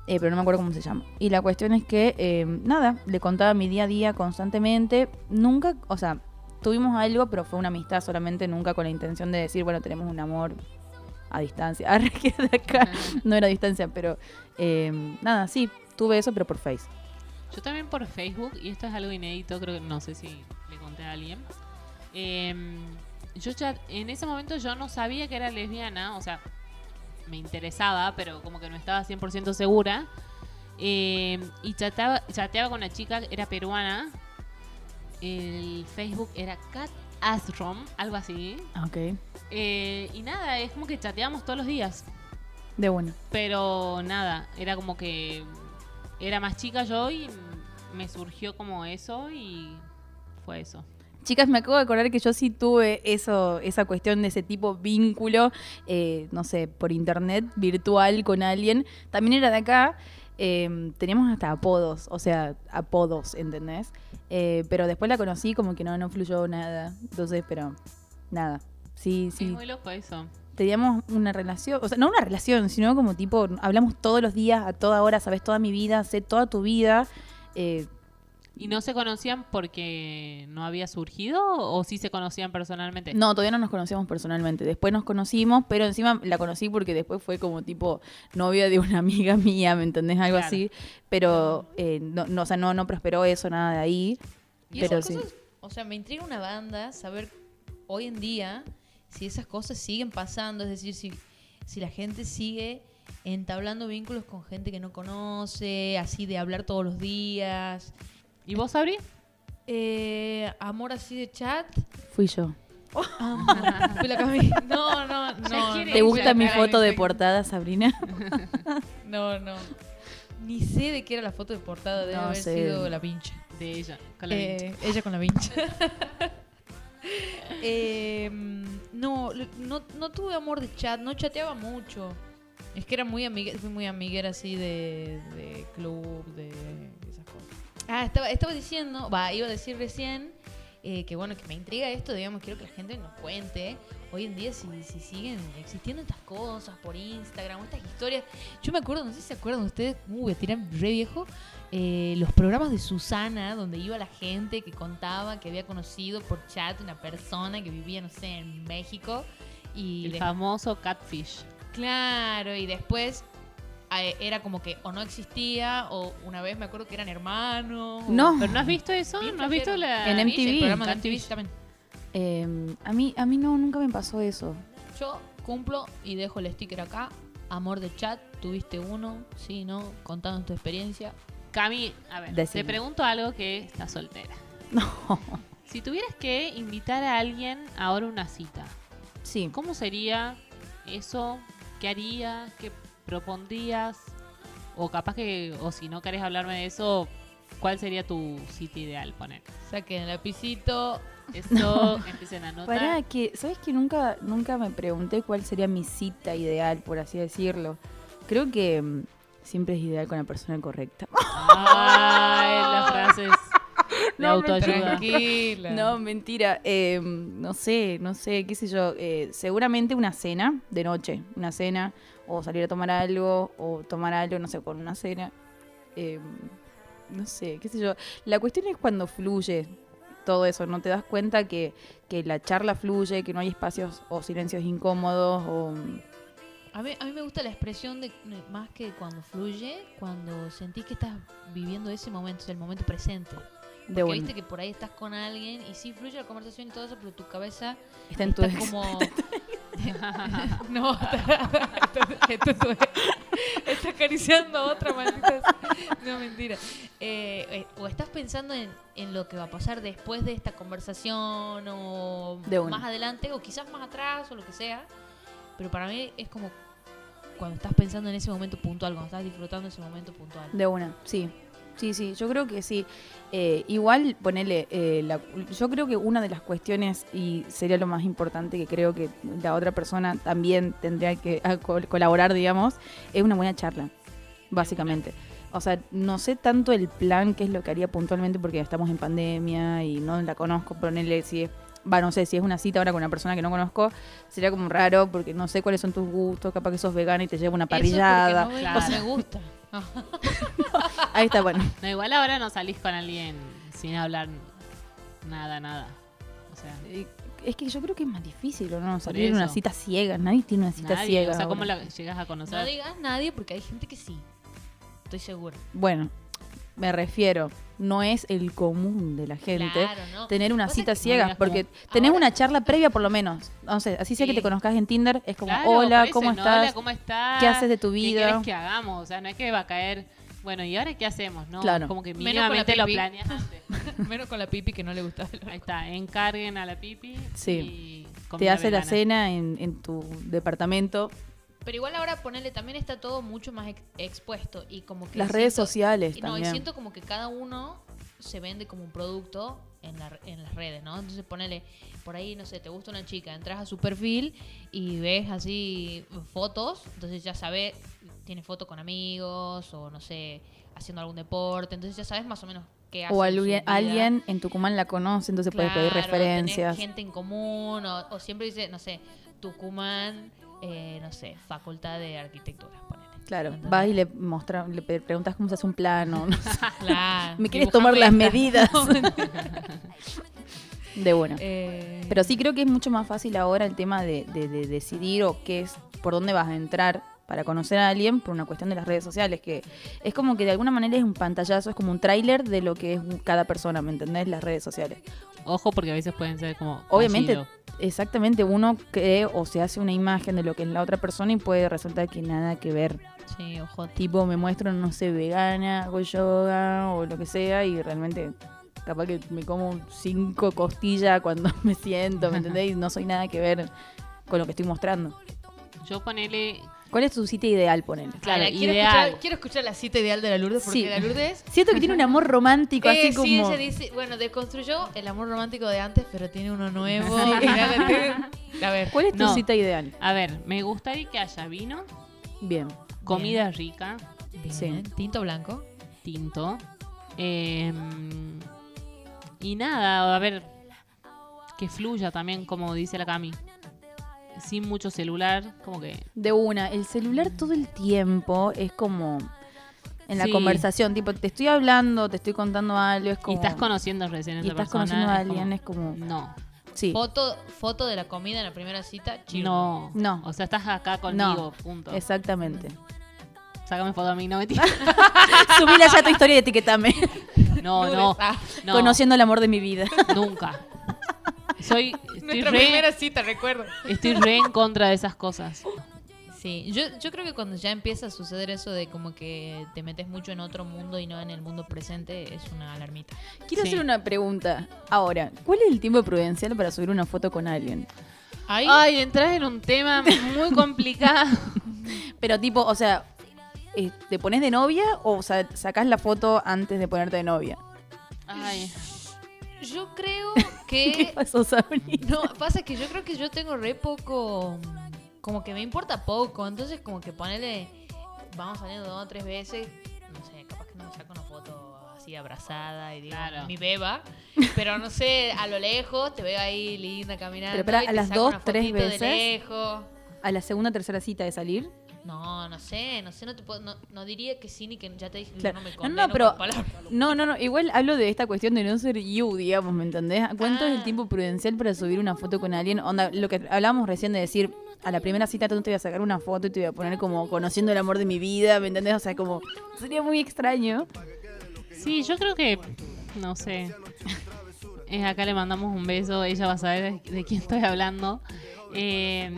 Eh, pero no me acuerdo cómo se llama. Y la cuestión es que, nada, le contaba mi día a día constantemente. Nunca, o sea, tuvimos algo, pero fue una amistad solamente, nunca con la intención de decir, bueno, tenemos un amor a distancia. Que de acá no era a distancia, pero eh, nada, sí, tuve eso, pero por Face. Yo también por Facebook, y esto es algo inédito, creo que no sé si le conté a alguien. Em, yo ya, en ese momento yo no sabía que era lesbiana, o sea, me interesaba, pero como que no estaba 100% segura. Em, y chateaba, chateaba con una chica, era peruana. El Facebook era Cat Asrom, algo así. Ok, Eh, y nada, es como que chateábamos todos los días. de bueno. Pero nada, era como que era más chica yo y me surgió como eso y fue eso. Chicas, me acabo de acordar que yo sí tuve eso, esa cuestión de ese tipo vínculo, eh, no sé, por internet, virtual con alguien. También era de acá. Eh, teníamos hasta apodos, o sea, apodos, ¿entendés? Eh, pero después la conocí como que no, no fluyó nada. Entonces, pero nada. Sí, Es sí. muy loco eso. Teníamos una relación, o sea, no una relación, sino como tipo, hablamos todos los días, a toda hora, sabes toda mi vida, sé toda tu vida. Eh, ¿Y no se conocían porque no había surgido o sí se conocían personalmente? No, todavía no nos conocíamos personalmente. Después nos conocimos, pero encima la conocí porque después fue como tipo novia de una amiga mía, ¿me entendés? Algo Claro. así. Pero, eh, no, no, o sea, no, no prosperó eso, nada de ahí. Y pero esas sí. cosas, o sea, me intriga una banda saber hoy en día si esas cosas siguen pasando, es decir, si, si la gente sigue entablando vínculos con gente que no conoce, así de hablar todos los días. ¿Y vos, Sabri? Eh, amor así de chat. Fui yo. Fui la Cami. No, no, no. ¿Te gusta mi foto de portada, Sabrina? No, no. Ni sé de qué era la foto de portada, debe No haber sé. sido la pincha. De ella. Con la Eh, vincha. ella con la vincha. Eh, no, no, no tuve amor de chat, no chateaba mucho. Es que era muy amiga, fui muy amiguera así de, de club, de. Ah, estaba, estaba diciendo, va, iba a decir recién eh, que bueno, que me intriga esto, digamos, quiero que la gente nos cuente hoy en día si, si siguen existiendo estas cosas por Instagram, estas historias. Yo me acuerdo, no sé si se acuerdan ustedes, uh, voy a tirar re viejo, eh, los programas de Susana, donde iba la gente que contaba que había conocido por chat una persona que vivía, no sé, en México. Y El de- famoso catfish. Claro, y después era como que o no existía, o una vez me acuerdo que eran hermanos. o- No. ¿Pero no has visto eso? ¿No has visto la...? En MTV. el programa de. MTV también. Eh, a, mí, a mí no, nunca me pasó eso. Yo cumplo y dejo el sticker acá. Amor de chat, tuviste uno, sí, no, contando tu experiencia. Cami, a ver, Decime. te pregunto algo que está soltera. No. Si tuvieras que invitar a alguien ahora a una cita, Sí. ¿cómo sería eso? ¿Qué harías? ¿Qué propondrías? O capaz que, o si no querés hablarme de eso, ¿cuál sería tu cita ideal? Poner. Saquen el lapicito. Eso, empiecen a anotar. Para que, ¿sabes que nunca, nunca me pregunté cuál sería mi cita ideal, por así decirlo? Creo que mm, siempre es ideal con la persona correcta. Ay, las frases de No, me autoayuda. Tranquila. No, mentira. Eh, no sé, no sé, qué sé yo. eh, seguramente una cena de noche. Una cena, o salir a tomar algo, o tomar algo, no sé, con una cena. Eh, no sé, qué sé yo. La cuestión es cuando fluye todo eso. No te das cuenta que, que la charla fluye, que no hay espacios o silencios incómodos. O, A mí, a mí me gusta la expresión de más que cuando fluye, cuando sentís que estás viviendo ese momento, o sea, el momento presente. de Porque bueno, viste que por ahí estás con alguien y sí fluye la conversación y todo eso, pero tu cabeza está en tu está ex. como... no, está, está- está acariciando a otra maldita. No, mentira. Eh, eh, o estás pensando en, en lo que va a pasar después de esta conversación o De más adelante o quizás más atrás o lo que sea. Pero para mí es como cuando estás pensando en ese momento puntual, cuando estás disfrutando ese momento puntual. De una, sí. Sí, sí, yo creo que sí. Eh, igual, ponele, eh, la- yo creo que una de las cuestiones, y sería lo más importante que creo que la otra persona también tendría que a col- colaborar, digamos, es una buena charla, básicamente. O sea, no sé tanto el plan, qué es lo que haría puntualmente, porque estamos en pandemia y no la conozco, ponele si es, va, no sé, si es una cita ahora con una persona que no conozco, sería como raro, porque no sé cuáles son tus gustos, capaz que sos vegana y te lleva una Eso porque parrillada. no ves Claro. que me gusta. Ahí está, bueno. No, igual ahora no salís con alguien sin hablar nada, nada. O sea, Es que yo creo que es más difícil, ¿o no? Salir en una cita ciega. Nadie tiene una cita nadie. ciega. O sea, ¿cómo ahora. la llegas a conocer? No digas nadie porque hay gente que sí. Estoy segura. Bueno, me refiero. No es el común de la gente Claro, ¿no? tener una cita ciega. Porque como, tenés ahora- una charla previa por lo menos. No sé, así sea que te conozcas en Tinder, es como, Claro, hola, eso, ¿cómo no, estás? Hola, ¿cómo estás? ¿Qué haces de tu ¿Qué vida? querés que hagamos? O sea, no es que va a caer... Bueno, ¿y ahora qué hacemos? No, Claro. como que Menos con la mínimamente lo planeas antes. Menos con la pipi que no le gustaba. Ahí está, encarguen a la pipi Sí. y Te hace la cena en, en tu departamento. Pero igual ahora ponerle también está todo mucho más ex- expuesto y como que Las redes sociales No, y siento como que cada uno se vende como un producto en, la- en las redes, ¿no? Entonces ponele, por ahí, no sé, te gusta una chica, entras a su perfil y ves así fotos, entonces ya sabes tiene fotos con amigos o no sé, haciendo algún deporte. Entonces ya sabes más o menos qué hace. O alguien, en Tucumán la conoce, entonces puede pedir Claro, referencias. tenés gente en común o, o siempre dice, no sé, Tucumán, eh, no sé, Facultad de Arquitectura. Claro, ¿Entendés? vas y le, mostra, le preguntas cómo se hace un plano. no sé. Claro. ¿Me quieres tomar las medidas? de una. Eh, Pero sí creo que es mucho más fácil ahora el tema de, de- de decidir o qué es, por dónde vas a entrar para conocer a alguien por una cuestión de las redes sociales, que es como que de alguna manera es un pantallazo, es como un tráiler de lo que es cada persona, ¿me entendés? Las redes sociales. Ojo porque a veces pueden ser como... Obviamente, fallido. exactamente, uno cree o se hace una imagen de lo que es la otra persona y puede resultar que nada que ver. Sí, ojo. Tipo, me muestro, no sé, vegana, hago yoga o lo que sea y realmente capaz que me como cinco costillas cuando me siento, ¿me entendés? Y no soy nada que ver con lo que estoy mostrando. Yo ponele... ¿Cuál es tu cita ideal, ponele? Claro, Ahora, quiero, ideal. escuchar, quiero escuchar la cita ideal de la Lourdes porque Sí. la Lourdes... Siento que tiene un amor romántico, Eh, así sí, como... ella dice, bueno, deconstruyó el amor romántico de antes, pero tiene uno nuevo. Mirá la te- A ver, ¿Cuál es tu No. cita ideal? A ver, me gustaría que haya vino, Bien. comida rica, bien, Sí. tinto blanco. tinto. eh, y nada, a ver, que fluya también, como dice la Cami. Sin mucho celular, como que... De una, el celular todo el tiempo es como... En la Sí. conversación, tipo, te estoy hablando, te estoy contando algo, es como... Y estás conociendo recién a y estás persona. conociendo a es alguien, como- es como... No, Sí, Foto, foto de la comida en la primera cita, chido. no, No. O sea, estás acá conmigo, punto. exactamente. Sácame foto a mí, no me Subíla ya a tu historia y etiquetame. No, no, no, Conociendo el amor de mi vida. nunca. Soy, Nuestra re, primera cita, recuerdo. estoy re en contra de esas cosas. Sí, yo, yo creo que cuando ya empieza a suceder eso de como que te metes mucho en otro mundo y no en el mundo presente, es una alarmita. Quiero Sí. hacer una pregunta. Ahora, ¿cuál es el tiempo prudencial para subir una foto con alguien? Ahí, Ay, entras en un tema muy complicado. Pero tipo, o sea, eh, ¿te pones de novia o sa- sacás la foto antes de ponerte de novia? Ay, yo creo ¿Qué pasó, Sabri? No, pasa que yo creo que yo tengo re poco. Como que me importa poco. Entonces, como que ponele. Vamos saliendo dos o tres veces. No sé, capaz que no me saco una foto así abrazada y digo, Claro. mi beba. Pero no sé, a lo lejos te veo ahí linda caminando. Pero y ¿a te las saco dos, una tres fotito de veces? lejos. A la segunda tercera cita de salir. No, no sé, no sé, no te puedo, no, no diría que sí ni que ya te dije que no me No, condeno no, pero-. No, no, no. Igual hablo de esta cuestión de no ser you, digamos, ¿me entendés? ¿Cuánto es el Ah. tiempo prudencial para subir una foto con alguien? Onda, lo que hablábamos recién de decir, a la primera cita tú te voy a sacar una foto y te voy a poner como conociendo el amor de mi vida, ¿me entendés? O sea, como sería muy extraño. sí, yo creo que, no sé. Acá le mandamos un beso, ella va a saber de, de quién estoy hablando. Eh,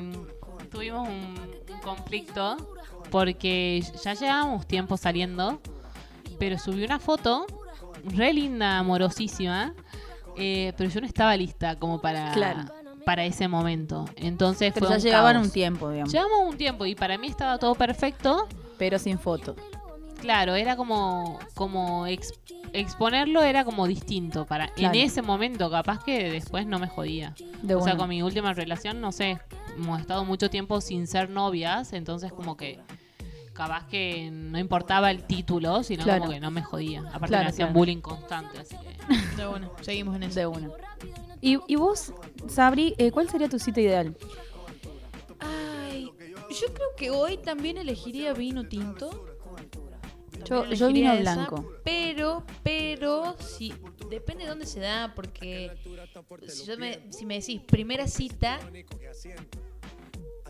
tuvimos un conflicto porque ya llevábamos tiempo saliendo, pero subí una foto re linda, amorosísima, eh, pero yo no estaba lista como para, Claro. para ese momento. Entonces Pero fue ya un llevaban caos. un tiempo, digamos. Llevamos un tiempo y para mí estaba todo perfecto. Pero sin foto. Claro, era como, como ex- exponerlo era como distinto para Claro. en ese momento, capaz que después no me jodía. De o sea, con mi última relación, no sé, hemos estado mucho tiempo sin ser novias, entonces como que capaz que no importaba el título, sino Claro. como que no me jodía. Aparte Claro, me hacían claro. bullying constante, así que De bueno, seguimos en eso. De una. ¿Y, y vos, Sabri, eh, cuál sería tu cita ideal? Ay, yo creo que hoy también elegiría vino tinto. Yo- yo vino blanco. Pero, pero, si depende de dónde se da, porque si, yo me, si me decís primera cita,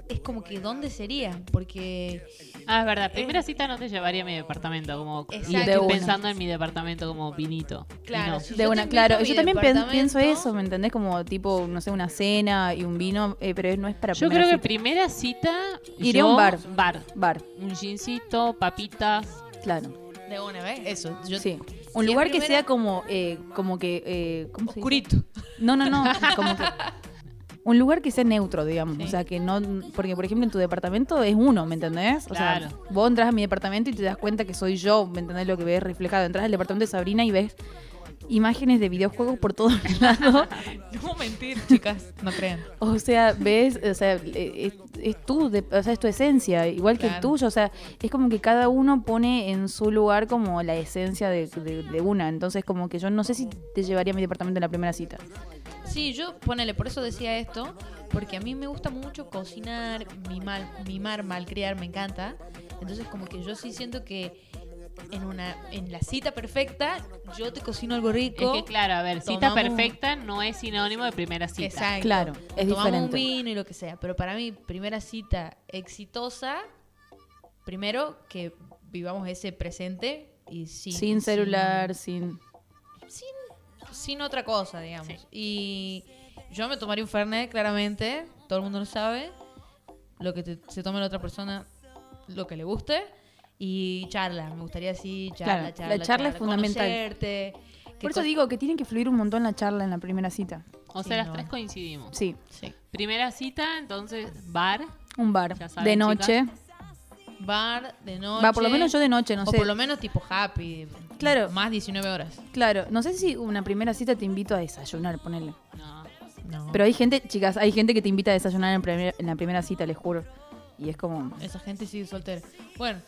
es como que dónde sería, porque Ah, es verdad, primera cita no te llevaría a mi departamento, como y Exacto. Pensando en mi departamento como vinito. Claro, si De yo una, claro. Yo también pienso eso, ¿me entendés? Como tipo, no sé, una cena y un vino, eh, pero no es para Yo creo que primera cita Iría a un bar. Bar. Bar, Un jeansito, papitas. Claro. De una vez, eso. Yo, Sí. Un lugar que primera- sea como, eh, como que, eh, ¿cómo se dice? Oscurito. No, no, no, como que... Un lugar que sea neutro, digamos. Sí. O sea, que no... Porque, por ejemplo, en tu departamento es uno, ¿me entendés? O sea, Claro. vos entras a mi departamento y te das cuenta que soy yo, ¿me entendés? Lo que ves reflejado. Entras al departamento de Sabrina y ves... imágenes de videojuegos por todos lados. No mentir, chicas, no crean. O sea, ves, o sea, es, es tú, de- o sea, es tu esencia, igual que el tuyo. O sea, es como que cada uno pone en su lugar como la esencia de, de- de una. Entonces, como que yo no sé si te llevaría a mi departamento en la primera cita. Sí, yo, ponele, por eso decía esto, porque a mí me gusta mucho cocinar, mimar, mimar malcriar, me encanta. Entonces, como que yo sí siento que en una en la cita perfecta, yo te cocino algo Es rico. que claro, a ver, cita perfecta no es sinónimo de primera cita. Exacto. Claro, es Tomamos un diferente. vino y lo que sea. Pero para mí, primera cita exitosa, primero que vivamos ese presente y sin, sin celular, sin... sin otra cosa, digamos. Sí. Y yo me tomaría un Fernet, claramente, todo el mundo lo sabe. Lo que te- se tome la otra persona, lo que le guste. Y charla, me gustaría así, charla, Claro, charla. la charla es fundamental. conocerte, Por eso digo que tiene que fluir un montón la charla en la primera cita. O Sí, sea, las no. tres coincidimos. Sí, Sí. Primera cita, entonces, bar. un bar saben, de noche. Bar, de noche. Va, por lo menos yo de noche, no o sé. por lo menos tipo happy. Claro. Más 19 horas. Claro, no sé si una primera cita te invito a desayunar, ponele. No. No. Pero hay gente, chicas, hay gente que te invita a desayunar en, primer- en la primera cita, les juro. Y es como... Esa gente sigue soltera. Bueno,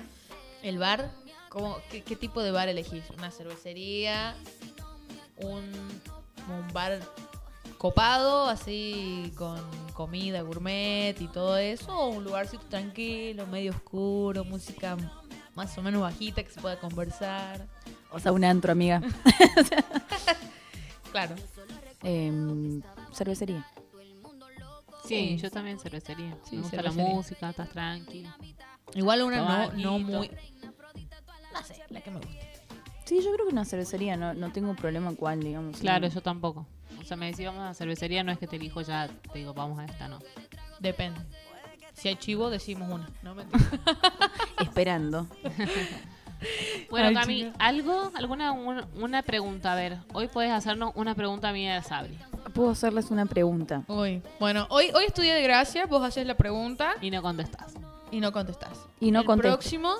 el bar, ¿cómo, qué, qué tipo de bar elegís? ¿Una cervecería? ¿Un, un bar copado, así con comida gourmet y todo eso? ¿O un lugarcito tranquilo, medio oscuro, música más o menos bajita que se pueda conversar? O sea, un antro, amiga. Claro. Em, cervecería. Sí, Sí. yo también cervecería. Sí, Me gusta cervecería. la música, estás tranqui. Igual una no, no muy... No sé, la que me gusta. Sí, yo creo que una cervecería, no, no tengo problema cuál, digamos. Claro, yo tampoco. O sea, me decís vamos a la cervecería, no es que te elijo ya, te digo vamos a esta, no. Depende. Si hay chivo, decimos una. No mentira. Esperando. Bueno, Ay, Cami, chica. ¿algo? ¿Alguna un- una pregunta? A ver, hoy puedes hacernos una pregunta mía de Sabri. Puedo hacerles una pregunta. Uy, bueno, hoy, hoy estudié de gracia, vos haces la pregunta Y no contestás. y no contestás. Y no el contesto. próximo,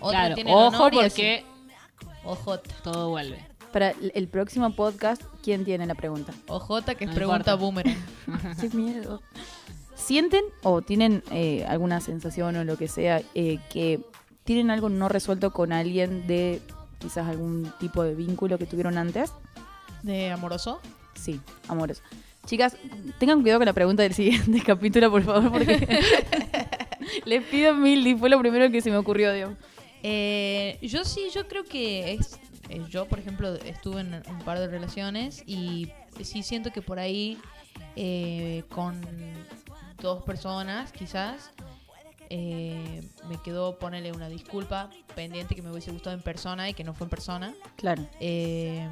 otro claro, tiene el ojo honor y porque Ojota. todo vuelve. Para el el próximo podcast, ¿quién tiene la pregunta? Ojota que es No pregunta importa. boomerang. Qué miedo. ¿Sienten o tienen eh, alguna sensación o lo que sea eh, que tienen algo no resuelto con alguien de quizás algún tipo de vínculo que tuvieron antes? ¿De amoroso? Sí, amores. Chicas, tengan cuidado con la pregunta del siguiente capítulo, por favor, porque les pido mil y fue lo primero que se me ocurrió, digamos. Eh, yo sí, yo creo que es. eh, yo, por ejemplo, estuve en un par de relaciones y sí siento que por ahí eh, con dos personas, quizás, eh, me quedó ponerle una disculpa pendiente que me hubiese gustado en persona y que no fue en persona. Claro. Eh,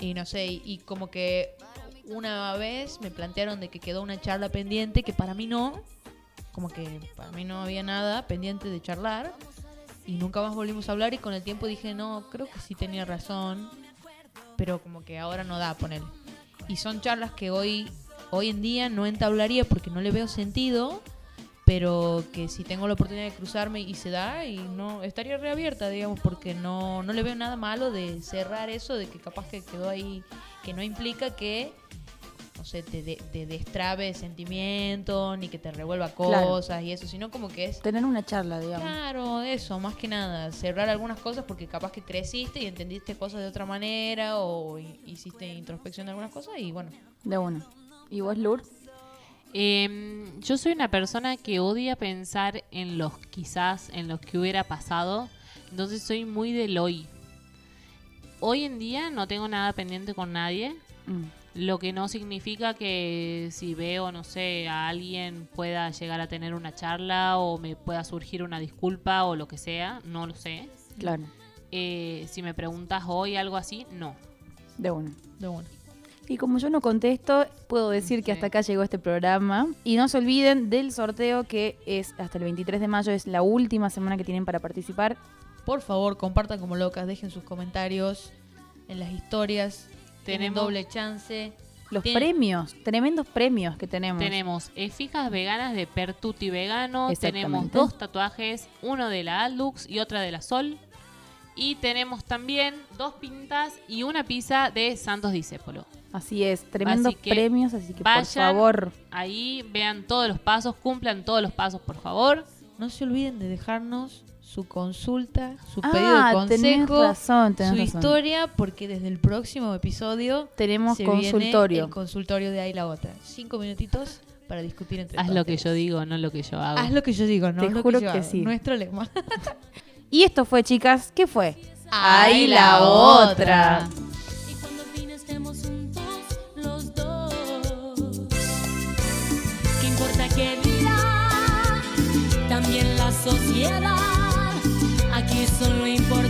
y no sé, y, y como que una vez me plantearon de que quedó una charla pendiente que para mí no, como que para mí no había nada pendiente de charlar y nunca más volvimos a hablar y con el tiempo dije, no, creo que sí tenía razón, pero como que ahora no da, poner. Y son charlas que hoy, hoy en día no entablaría porque no le veo sentido, pero que si tengo la oportunidad de cruzarme y se da, y no estaría reabierta, digamos, porque no, no le veo nada malo de cerrar eso, de que capaz que quedó ahí, que no implica que, sé, te, de- te destrabe sentimientos, ni que te revuelva Claro. cosas y eso, sino como que es Tener una charla, digamos. Claro, eso, más que nada, cerrar algunas cosas porque capaz que creciste y entendiste cosas de otra manera o hi- hiciste introspección de algunas cosas y bueno, De uno. ¿Y vos, Lur? Em, yo soy una persona que odia pensar en los quizás, en los que hubiera pasado. Entonces soy muy del hoy. Hoy en día no tengo nada pendiente con nadie. Mm. Lo que no significa que si veo, no sé, a alguien pueda llegar a tener una charla o me pueda surgir una disculpa o lo que sea. No lo sé. Claro. Eh, si me preguntas hoy algo así, no. De uno. de bueno. Y como yo no contesto, puedo decir que hasta acá llegó este programa. Y no se olviden del sorteo que es hasta el 23 de mayo, es la última semana que tienen para participar. Por favor, compartan como locas, dejen sus comentarios en las historias. Tenemos- doble chance. Los premios, tremendos premios que tenemos. Tenemos fijas veganas de Pertuti Vegano. Tenemos dos tatuajes, uno de la Aldux y otra de la Sol. Y tenemos también dos pintas y una pizza de Santos Discépolo. Así es, tremendos Así que premios, así que por favor. Ahí vean todos los pasos, cumplan todos los pasos, por favor. No se olviden de dejarnos su consulta, su Ah, pedido de tenés consejo, razón, tenés su razón. historia, porque desde el próximo episodio Tenemos se viene consultorio. el consultorio de ahí la otra. Cinco minutitos para discutir entre Haz todos lo que yo digo, no lo que yo hago. Haz lo que yo digo, no Te lo juro que, yo que hago. sí. Nuestro lema. Y esto fue, chicas, ¿qué fue? Ahí la otra. Y cuando al fin estemos juntos los dos, ¿qué importa que dirá? También la sociedad, aquí solo importa